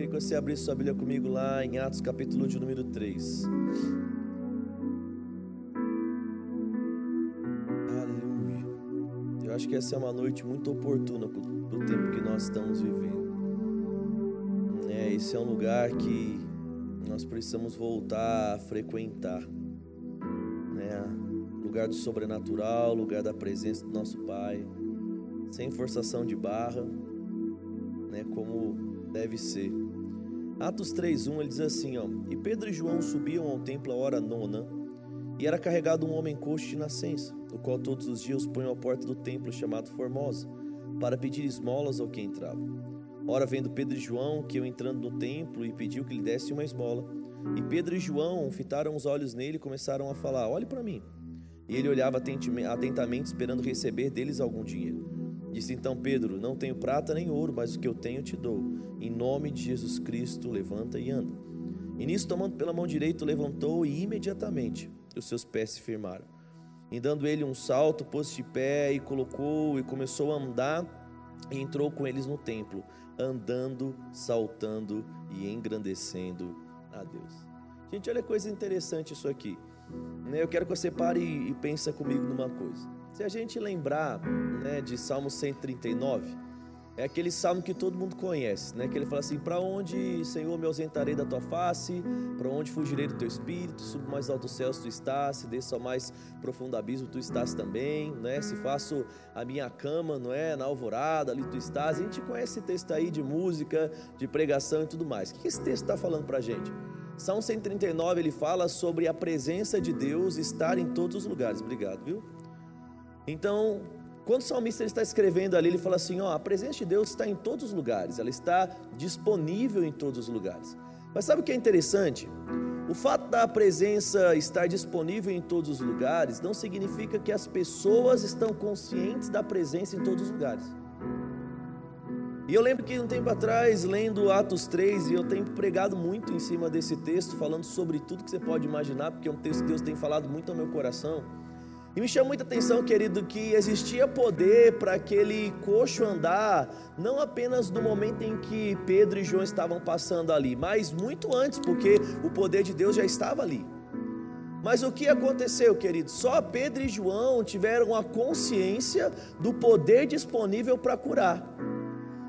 queria que você abrisse sua Bíblia comigo lá em Atos capítulo de número 3. Aleluia. Eu acho que essa é uma noite muito oportuna do tempo que nós estamos vivendo. É, esse é um lugar que nós precisamos voltar a frequentar. Né? Lugar do sobrenatural, lugar da presença do nosso Pai, sem forçação de barra, né? como deve ser. Atos 3:1 ele diz assim, ó: "E Pedro e João subiam ao templo à hora nona, e era carregado um homem coxo de nascença, o qual todos os dias punham à porta do templo chamado Formosa, para pedir esmolas ao que entrava. Ora, vendo Pedro e João que eu entrando no templo e pediu que lhe desse uma esmola, e Pedro e João fitaram os olhos nele e começaram a falar: Olhe para mim. E ele olhava atentamente, esperando receber deles algum dinheiro. Disse então Pedro: Não tenho prata nem ouro, mas o que eu tenho te dou. Em nome de Jesus Cristo, levanta e anda. E nisso, tomando pela mão direita, levantou e imediatamente os seus pés se firmaram. E dando ele um salto, pôs-se de pé e colocou e começou a andar e entrou com eles no templo, andando, saltando e engrandecendo a Deus. Gente, olha coisa interessante isso aqui. Né? Eu quero que você pare e pense comigo numa coisa. Se a gente lembrar né, de Salmo 139, é aquele salmo que todo mundo conhece, né? Que ele fala assim: Para onde, Senhor, me ausentarei da tua face? Para onde fugirei do teu espírito? Subo mais alto céus, tu estás. Se desço ao mais profundo abismo, tu estás também, né? Se faço a minha cama, não é? Na alvorada, ali tu estás. A gente conhece esse texto aí de música, de pregação e tudo mais. O que esse texto está falando para a gente? Salmo 139 ele fala sobre a presença de Deus estar em todos os lugares. Obrigado, viu? Então, quando o salmista está escrevendo ali, ele fala assim: ó, a presença de Deus está em todos os lugares, ela está disponível em todos os lugares. Mas sabe o que é interessante? O fato da presença estar disponível em todos os lugares não significa que as pessoas estão conscientes da presença em todos os lugares. E eu lembro que um tempo atrás, lendo Atos 3, e eu tenho pregado muito em cima desse texto, falando sobre tudo que você pode imaginar, porque é um texto que Deus tem falado muito ao meu coração. E me chama muita atenção, querido, que existia poder para aquele coxo andar, não apenas no momento em que Pedro e João estavam passando ali, mas muito antes, porque o poder de Deus já estava ali. Mas o que aconteceu, querido? Só Pedro e João tiveram a consciência do poder disponível para curar.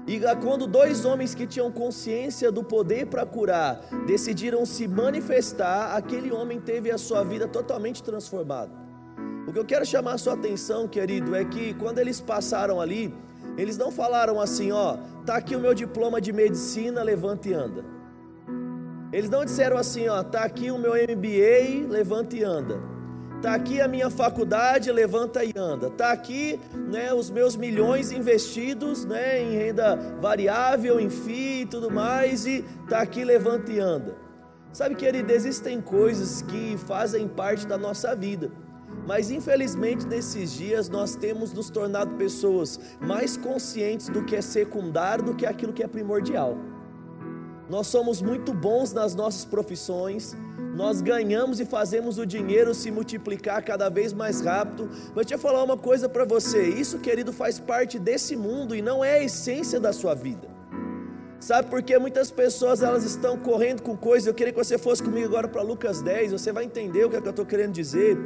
E quando dois homens que tinham consciência do poder para curar decidiram se manifestar, aquele homem teve a sua vida totalmente transformada. O que eu quero chamar a sua atenção, querido, é que quando eles passaram ali, eles não falaram assim, ó, tá aqui o meu diploma de medicina, levanta e anda. Eles não disseram assim, ó, tá aqui o meu MBA, levanta e anda. Tá aqui a minha faculdade, levanta e anda. Tá aqui, né, os meus milhões investidos, né, em renda variável, em FII e tudo mais e tá aqui levanta e anda. Sabe, querido, existem coisas que fazem parte da nossa vida mas infelizmente nesses dias nós temos nos tornado pessoas mais conscientes do que é secundário do que aquilo que é primordial. Nós somos muito bons nas nossas profissões, nós ganhamos e fazemos o dinheiro se multiplicar cada vez mais rápido. Mas deixa eu falar uma coisa para você: isso, querido, faz parte desse mundo e não é a essência da sua vida. Sabe por que muitas pessoas elas estão correndo com coisas? Eu queria que você fosse comigo agora para Lucas 10, você vai entender o que, é que eu estou querendo dizer.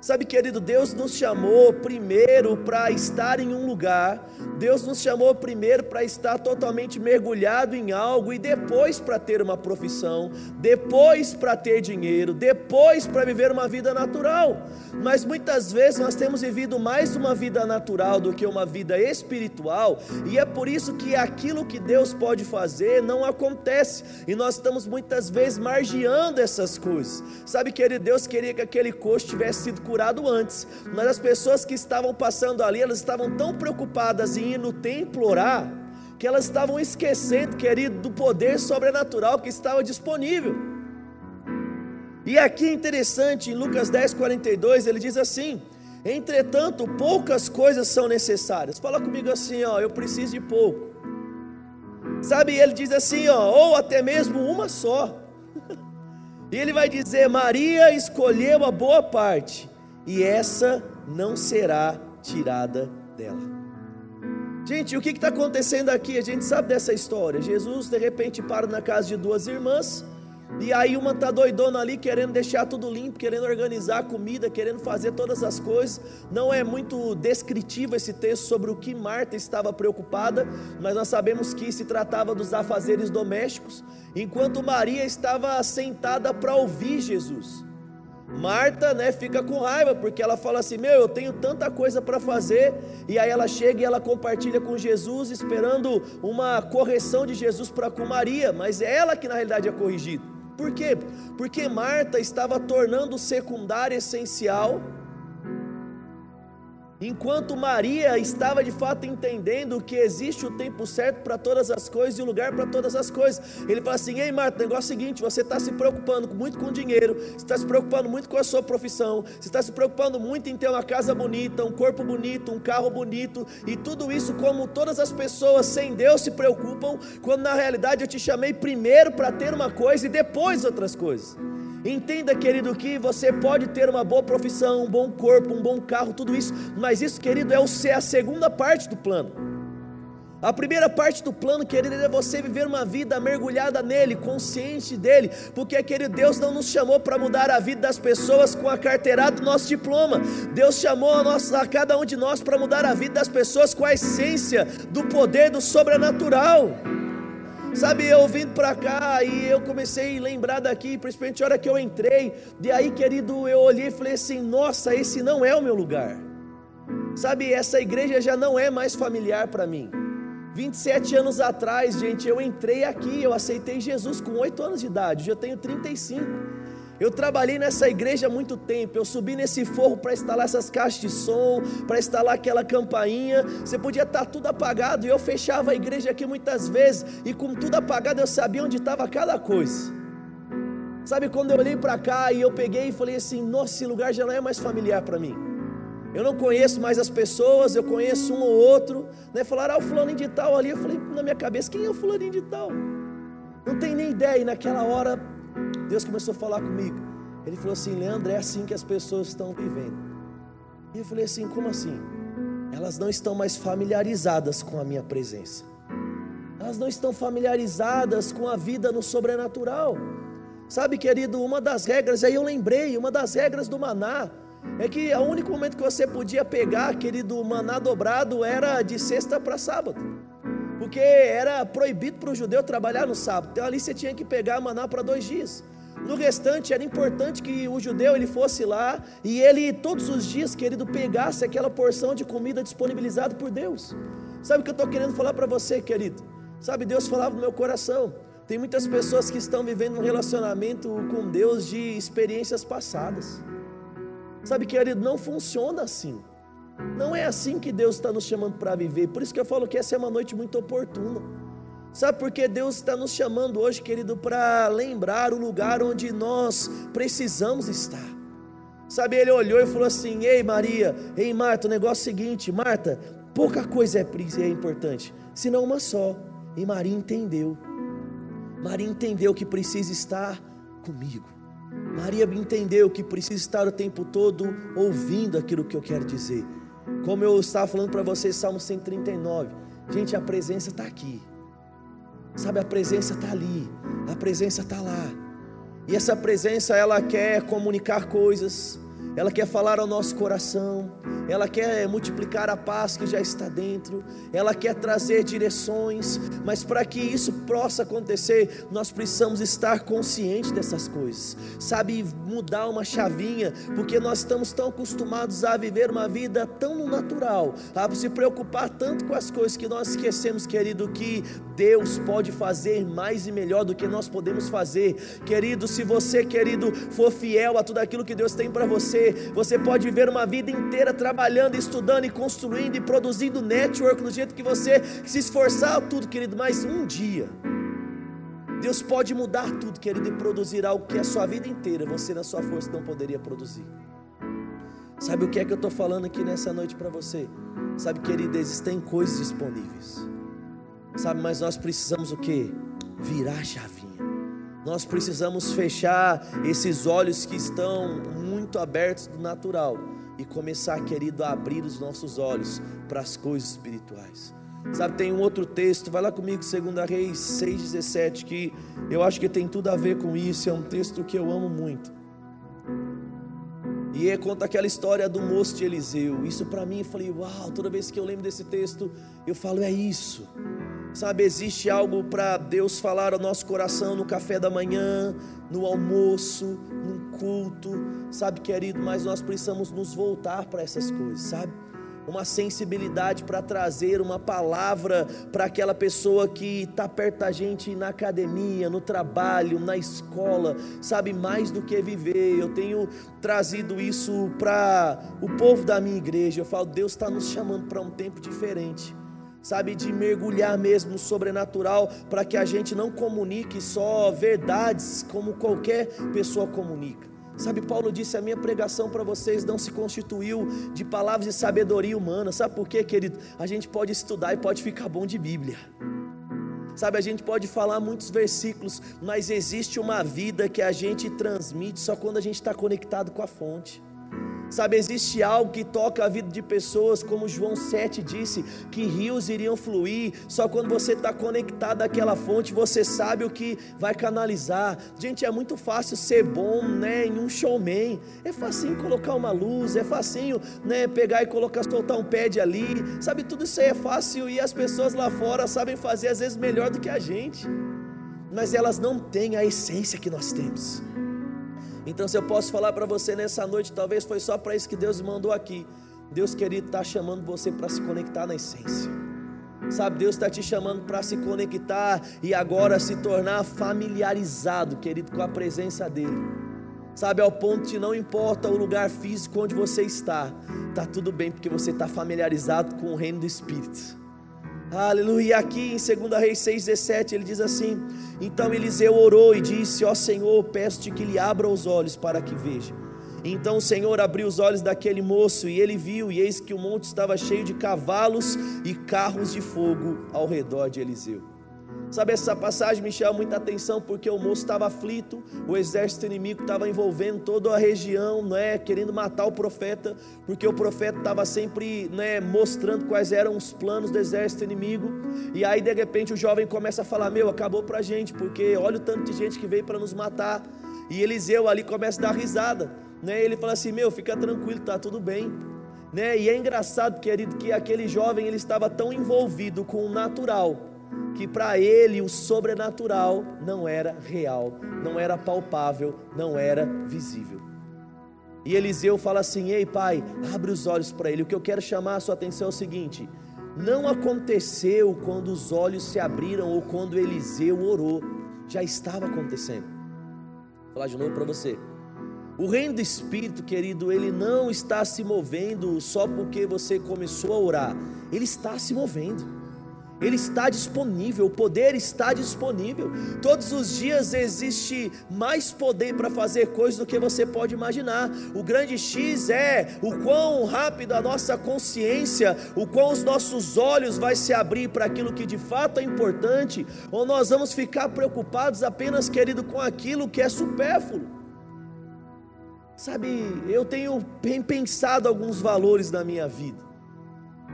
Sabe, querido, Deus nos chamou primeiro para estar em um lugar, Deus nos chamou primeiro para estar totalmente mergulhado em algo e depois para ter uma profissão, depois para ter dinheiro, depois para viver uma vida natural. Mas muitas vezes nós temos vivido mais uma vida natural do que uma vida espiritual, e é por isso que aquilo que Deus pode fazer não acontece, e nós estamos muitas vezes margiando essas coisas. Sabe, querido, Deus queria que aquele coxo tivesse sido curado antes, mas as pessoas que estavam passando ali, elas estavam tão preocupadas em ir no templo orar, que elas estavam esquecendo, querido, do poder sobrenatural que estava disponível. E aqui é interessante, em Lucas 10, 42, ele diz assim: Entretanto, poucas coisas são necessárias. Fala comigo assim, ó, eu preciso de pouco. Sabe, ele diz assim, ó, ou até mesmo uma só. E ele vai dizer: Maria escolheu a boa parte, e essa não será tirada dela. Gente, o que está acontecendo aqui? A gente sabe dessa história. Jesus de repente para na casa de duas irmãs. E aí uma tá doidona ali querendo deixar tudo limpo, querendo organizar a comida, querendo fazer todas as coisas. Não é muito descritivo esse texto sobre o que Marta estava preocupada, mas nós sabemos que se tratava dos afazeres domésticos, enquanto Maria estava sentada para ouvir Jesus. Marta, né, fica com raiva porque ela fala assim: "Meu, eu tenho tanta coisa para fazer". E aí ela chega e ela compartilha com Jesus, esperando uma correção de Jesus para com Maria, mas é ela que na realidade é corrigida. Por quê? Porque Marta estava tornando secundário essencial Enquanto Maria estava de fato entendendo que existe o tempo certo para todas as coisas e o lugar para todas as coisas, ele fala assim: Ei Marta, o negócio é o seguinte: você está se preocupando muito com dinheiro, você está se preocupando muito com a sua profissão, você está se preocupando muito em ter uma casa bonita, um corpo bonito, um carro bonito, e tudo isso, como todas as pessoas sem Deus se preocupam, quando na realidade eu te chamei primeiro para ter uma coisa e depois outras coisas. Entenda, querido, que você pode ter uma boa profissão, um bom corpo, um bom carro, tudo isso, mas isso, querido, é, a segunda parte do plano. A primeira parte do plano, querido, é você viver uma vida mergulhada nele, consciente dele, porque, querido, Deus não nos chamou para mudar a vida das pessoas com a carteirada do nosso diploma. Deus chamou a, a cada um de nós para mudar a vida das pessoas com a essência do poder do sobrenatural. Sabe, eu vindo para cá e eu comecei a lembrar daqui, principalmente a hora que eu entrei. De aí, querido, eu olhei e falei assim: nossa, esse não é o meu lugar. Sabe, essa igreja já não é mais familiar para mim. 27 anos atrás, gente, eu entrei aqui, eu aceitei Jesus com 8 anos de idade, já tenho 35. Eu trabalhei nessa igreja há muito tempo. Eu subi nesse forro para instalar essas caixas de som, para instalar aquela campainha. Você podia estar tá tudo apagado e eu fechava a igreja aqui muitas vezes e com tudo apagado eu sabia onde estava cada coisa. Sabe quando eu olhei para cá e eu peguei e falei assim: "Nossa, esse lugar já não é mais familiar para mim". Eu não conheço mais as pessoas, eu conheço um ou outro, né? Falaram: "Ah, o fulano de tal ali". Eu falei na minha cabeça: "Quem é o fulano de tal?" Não tem nem ideia. E naquela hora Deus começou a falar comigo. Ele falou assim: Leandro, é assim que as pessoas estão vivendo. E eu falei assim: como assim? Elas não estão mais familiarizadas com a minha presença. Elas não estão familiarizadas com a vida no sobrenatural. Sabe, querido, uma das regras, aí eu lembrei, uma das regras do maná, é que o único momento que você podia pegar, querido, maná dobrado era de sexta para sábado porque era proibido para o judeu trabalhar no sábado. Então ali você tinha que pegar maná para dois dias. No restante era importante que o judeu ele fosse lá e ele todos os dias, querido, pegasse aquela porção de comida disponibilizada por Deus. Sabe o que eu estou querendo falar para você, querido? Sabe, Deus falava no meu coração. Tem muitas pessoas que estão vivendo um relacionamento com Deus de experiências passadas. Sabe, querido, não funciona assim. Não é assim que Deus está nos chamando para viver. Por isso que eu falo que essa é uma noite muito oportuna. Sabe por que Deus está nos chamando hoje, querido, para lembrar o lugar onde nós precisamos estar. Sabe, ele olhou e falou assim: Ei Maria, ei Marta, o negócio é o seguinte, Marta, pouca coisa é, é importante, senão uma só. E Maria entendeu. Maria entendeu que precisa estar comigo. Maria entendeu que precisa estar o tempo todo ouvindo aquilo que eu quero dizer. Como eu estava falando para vocês, Salmo 139. Gente, a presença está aqui. Sabe, a presença está ali. A presença está lá. E essa presença, ela quer comunicar coisas. Ela quer falar ao nosso coração. Ela quer multiplicar a paz que já está dentro, ela quer trazer direções, mas para que isso possa acontecer, nós precisamos estar conscientes dessas coisas, sabe, mudar uma chavinha, porque nós estamos tão acostumados a viver uma vida tão natural, a se preocupar tanto com as coisas que nós esquecemos, querido, que Deus pode fazer mais e melhor do que nós podemos fazer, querido. Se você, querido, for fiel a tudo aquilo que Deus tem para você, você pode viver uma vida inteira trabalhando estudando e construindo e produzindo network do jeito que você se esforçar tudo, querido, mas um dia Deus pode mudar tudo, querido, e produzir algo que a sua vida inteira você na sua força não poderia produzir. Sabe o que é que eu estou falando aqui nessa noite para você? Sabe, querido, existem coisas disponíveis. Sabe, mas nós precisamos o que? Virar a chavinha. Nós precisamos fechar esses olhos que estão muito abertos do natural e começar, querido, a abrir os nossos olhos para as coisas espirituais. Sabe, tem um outro texto, vai lá comigo, 2 Reis 6,17, que eu acho que tem tudo a ver com isso, é um texto que eu amo muito. E é, conta aquela história do moço de Eliseu. Isso para mim, eu falei, uau, toda vez que eu lembro desse texto, eu falo, é isso. Sabe, existe algo para Deus falar ao nosso coração no café da manhã, no almoço, num culto, sabe, querido, mas nós precisamos nos voltar para essas coisas, sabe? uma sensibilidade para trazer uma palavra para aquela pessoa que está perto da gente na academia, no trabalho, na escola, sabe mais do que viver. Eu tenho trazido isso para o povo da minha igreja. Eu falo, Deus está nos chamando para um tempo diferente sabe, de mergulhar mesmo no sobrenatural, para que a gente não comunique só verdades como qualquer pessoa comunica. Sabe, Paulo disse: a minha pregação para vocês não se constituiu de palavras de sabedoria humana. Sabe por quê, querido? A gente pode estudar e pode ficar bom de Bíblia. Sabe, a gente pode falar muitos versículos, mas existe uma vida que a gente transmite só quando a gente está conectado com a fonte. Sabe, existe algo que toca a vida de pessoas, como João 7 disse, que rios iriam fluir, só quando você está conectado àquela fonte, você sabe o que vai canalizar. Gente, é muito fácil ser bom né, em um showman, é facinho colocar uma luz, é facinho né, pegar e colocar, soltar um pad ali, sabe, tudo isso aí é fácil e as pessoas lá fora sabem fazer às vezes melhor do que a gente, mas elas não têm a essência que nós temos. Então, se eu posso falar para você nessa noite, talvez foi só para isso que Deus mandou aqui. Deus querido está chamando você para se conectar na essência. Sabe, Deus está te chamando para se conectar e agora se tornar familiarizado, querido, com a presença dEle. Sabe, ao ponto de não importa o lugar físico onde você está, está tudo bem, porque você está familiarizado com o reino do Espírito. Aleluia. Aqui em 2 Reis 6,17 ele diz assim: Então Eliseu orou e disse: Ó Senhor, peço-te que lhe abra os olhos para que veja. Então o Senhor abriu os olhos daquele moço e ele viu, e eis que o monte estava cheio de cavalos e carros de fogo ao redor de Eliseu. Sabe, essa passagem me chama muita atenção porque o moço estava aflito, o exército inimigo estava envolvendo toda a região, né, querendo matar o profeta, porque o profeta estava sempre né, mostrando quais eram os planos do exército inimigo. E aí, de repente, o jovem começa a falar: Meu, acabou para a gente, porque olha o tanto de gente que veio para nos matar. E Eliseu ali começa a dar risada, né? Ele fala assim: Meu, fica tranquilo, tá tudo bem. Né? E é engraçado, querido, que aquele jovem ele estava tão envolvido com o natural que para ele o sobrenatural não era real, não era palpável, não era visível. E Eliseu fala assim: Ei pai, abre os olhos para ele. O que eu quero chamar a sua atenção é o seguinte: não aconteceu quando os olhos se abriram ou quando Eliseu orou, já estava acontecendo. Vou falar de novo para você. O reino do Espírito, querido, ele não está se movendo só porque você começou a orar, ele está se movendo. Ele está disponível, o poder está disponível. Todos os dias existe mais poder para fazer coisas do que você pode imaginar. O grande X é o quão rápido a nossa consciência, o quão os nossos olhos vai se abrir para aquilo que de fato é importante, ou nós vamos ficar preocupados apenas, querido, com aquilo que é supérfluo. Sabe, eu tenho pensado alguns valores da minha vida.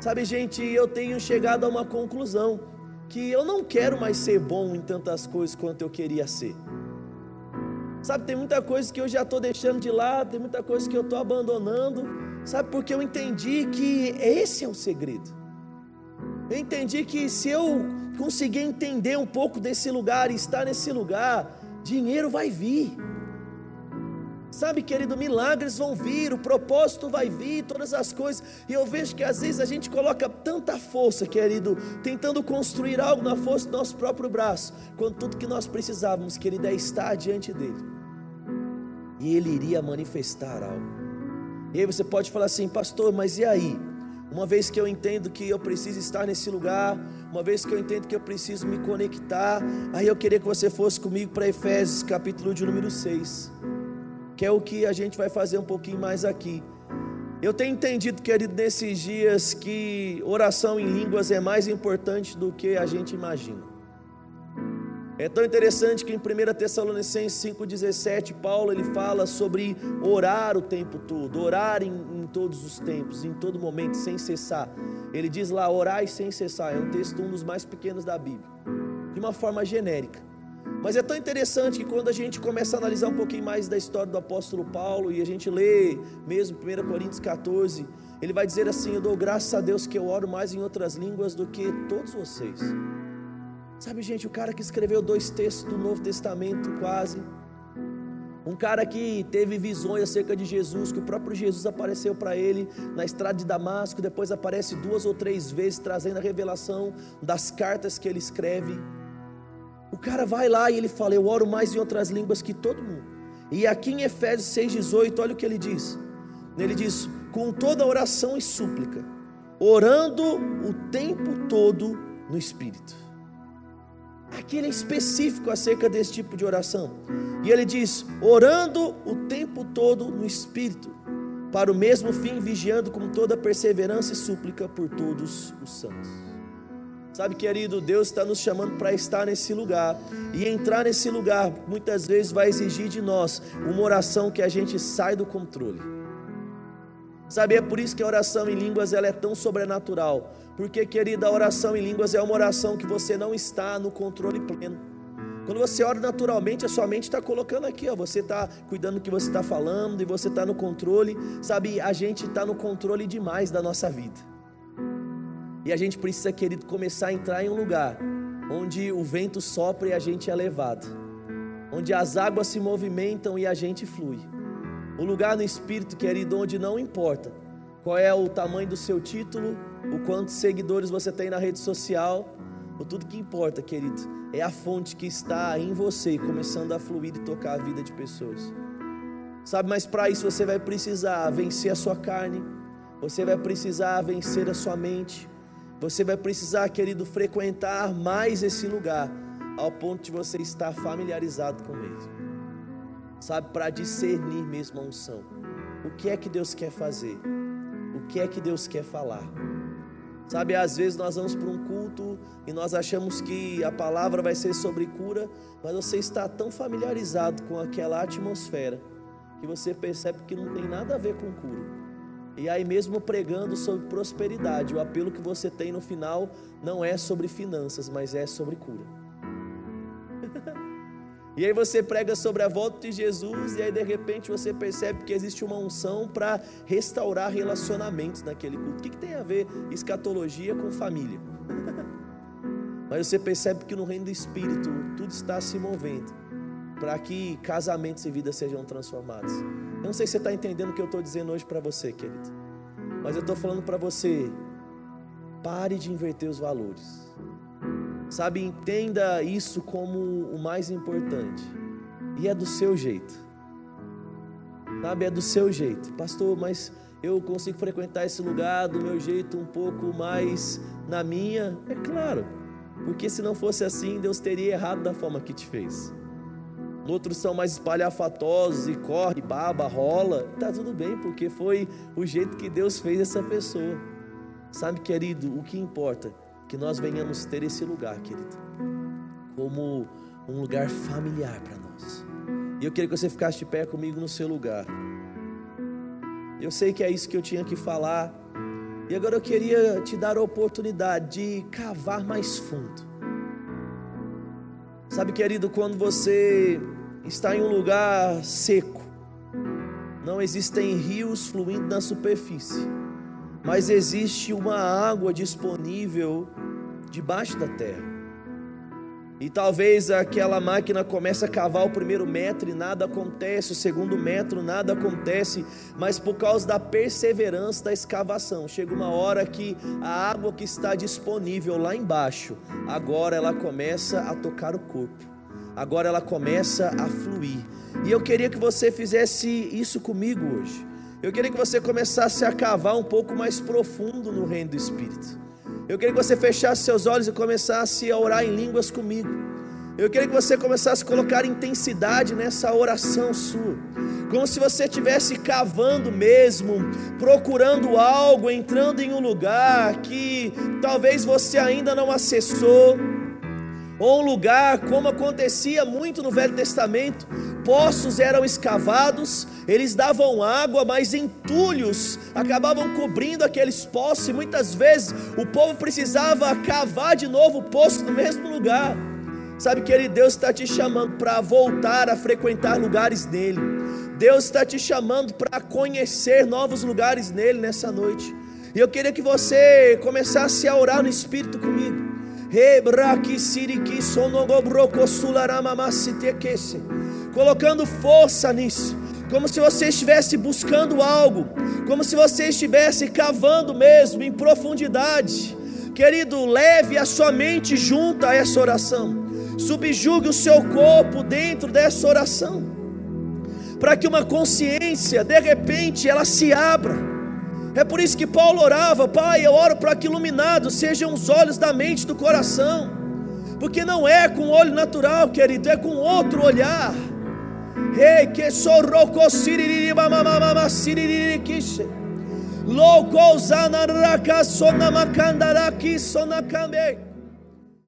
Sabe, gente, eu tenho chegado a uma conclusão que eu não quero mais ser bom em tantas coisas quanto eu queria ser. Sabe, tem muita coisa que eu já estou deixando de lado, tem muita coisa que eu estou abandonando. Sabe, porque eu entendi que esse é o segredo. Eu entendi que se eu conseguir entender um pouco desse lugar e estar nesse lugar, dinheiro vai vir. Sabe, querido, milagres vão vir, o propósito vai vir, todas as coisas. E eu vejo que às vezes a gente coloca tanta força, querido, tentando construir algo na força do nosso próprio braço, quando tudo que nós precisávamos, querido, é estar diante dele. E ele iria manifestar algo. E aí você pode falar assim, pastor, mas e aí? Uma vez que eu entendo que eu preciso estar nesse lugar, uma vez que eu entendo que eu preciso me conectar, aí eu queria que você fosse comigo para Efésios, capítulo de número 6 que é o que a gente vai fazer um pouquinho mais aqui. Eu tenho entendido, querido, nesses dias que oração em línguas é mais importante do que a gente imagina. É tão interessante que em 1 Tessalonicenses 5,17, Paulo ele fala sobre orar o tempo todo, orar em, em, todos os tempos, em todo momento, sem cessar. Ele diz lá, orar sem cessar, é um texto um dos mais pequenos da Bíblia, de uma forma genérica. Mas é tão interessante que quando a gente começa a analisar um pouquinho mais da história do apóstolo Paulo e a gente lê mesmo 1 Coríntios 14, ele vai dizer assim: Eu dou graças a Deus que eu oro mais em outras línguas do que todos vocês. Sabe, gente, o cara que escreveu dois textos do Novo Testamento, quase. Um cara que teve visões acerca de Jesus, que o próprio Jesus apareceu para ele na estrada de Damasco, depois aparece duas ou três vezes trazendo a revelação das cartas que ele escreve. Cara vai lá e ele fala: Eu oro mais em outras línguas que todo mundo. E aqui em Efésios 6,18, olha o que ele diz. Ele diz: Com toda oração e súplica, orando o tempo todo no Espírito. Aqui ele é específico acerca desse tipo de oração. E ele diz: orando o tempo todo no Espírito, para o mesmo fim, vigiando com toda perseverança e súplica por todos os santos. Sabe, querido, Deus está nos chamando para estar nesse lugar. E entrar nesse lugar, muitas vezes, vai exigir de nós uma oração que a gente sai do controle. Sabe, é por isso que a oração em línguas ela é tão sobrenatural. Porque, querida, a oração em línguas é uma oração que você não está no controle pleno. Quando você ora naturalmente, a sua mente está colocando aqui, ó, você está cuidando do que você está falando e você está no controle. Sabe, a gente está no controle demais da nossa vida. E a gente precisa, querido, começar a entrar em um lugar onde o vento sopra e a gente é levado, onde as águas se movimentam e a gente flui. Um lugar no espírito, querido, onde não importa qual é o tamanho do seu título, o quantos seguidores você tem na rede social, o tudo que importa, querido, é a fonte que está em você, começando a fluir e tocar a vida de pessoas. Sabe, mas para isso você vai precisar vencer a sua carne, você vai precisar vencer a sua mente, você vai precisar, querido, frequentar mais esse lugar, ao ponto de você estar familiarizado com ele. Sabe, para discernir mesmo a unção. O que é que Deus quer fazer? O que é que Deus quer falar? Sabe, às vezes nós vamos para um culto e nós achamos que a palavra vai ser sobre cura, mas você está tão familiarizado com aquela atmosfera que você percebe que não tem nada a ver com cura. E aí, mesmo pregando sobre prosperidade, o apelo que você tem no final não é sobre finanças, mas é sobre cura. E aí você prega sobre a volta de Jesus, e aí de repente você percebe que existe uma unção para restaurar relacionamentos naquele culto. O que, que tem a ver escatologia com família? Mas você percebe que no reino do Espírito tudo está se movendo para que casamentos e vidas sejam transformados. Eu não sei se você está entendendo o que eu estou dizendo hoje para você, querido, mas eu estou falando para você: pare de inverter os valores. Sabe, entenda isso como o mais importante. E é do seu jeito. Sabe, é do seu jeito. Pastor, mas eu consigo frequentar esse lugar do meu jeito um pouco mais na minha? É claro. Porque se não fosse assim, Deus teria errado da forma que te fez. Outros são mais espalhafatosos e corre, baba, rola. Tá tudo bem, porque foi o jeito que Deus fez essa pessoa. Sabe, querido, o que importa que nós venhamos ter esse lugar, querido, como um lugar familiar para nós. E eu queria que você ficasse de pé comigo no seu lugar. Eu sei que é isso que eu tinha que falar. E agora eu queria te dar a oportunidade de cavar mais fundo. Sabe, querido, quando você está em um lugar seco, não existem rios fluindo na superfície mas existe uma água disponível debaixo da terra. E talvez aquela máquina comece a cavar o primeiro metro e nada acontece, o segundo metro nada acontece, mas por causa da perseverança da escavação, chega uma hora que a água que está disponível lá embaixo, agora ela começa a tocar o corpo, agora ela começa a fluir. E eu queria que você fizesse isso comigo hoje. Eu queria que você começasse a cavar um pouco mais profundo no reino do Espírito. Eu queria que você fechasse seus olhos e começasse a orar em línguas comigo. Eu queria que você começasse a colocar intensidade nessa oração sua, como se você estivesse cavando mesmo, procurando algo, entrando em um lugar que talvez você ainda não acessou, ou um lugar como acontecia muito no Velho Testamento. Poços eram escavados, eles davam água, mas entulhos acabavam cobrindo aqueles poços, e muitas vezes o povo precisava cavar de novo o poço no mesmo lugar. Sabe, querido, Deus está te chamando para voltar a frequentar lugares nele. Deus está te chamando para conhecer novos lugares nele nessa noite. E eu queria que você começasse a orar no Espírito comigo. Colocando força nisso, como se você estivesse buscando algo, como se você estivesse cavando mesmo em profundidade. Querido, leve a sua mente junto a essa oração. Subjugue o seu corpo dentro dessa oração, para que uma consciência, de repente, ela se abra. É por isso que Paulo orava, Pai, eu oro para que iluminados sejam os olhos da mente do coração, porque não é com olho natural, querido, é com outro olhar. Rei que sorroco siriririba mamamama siriririquiche. Louco zanaraka sonamakandara ki sonakambe.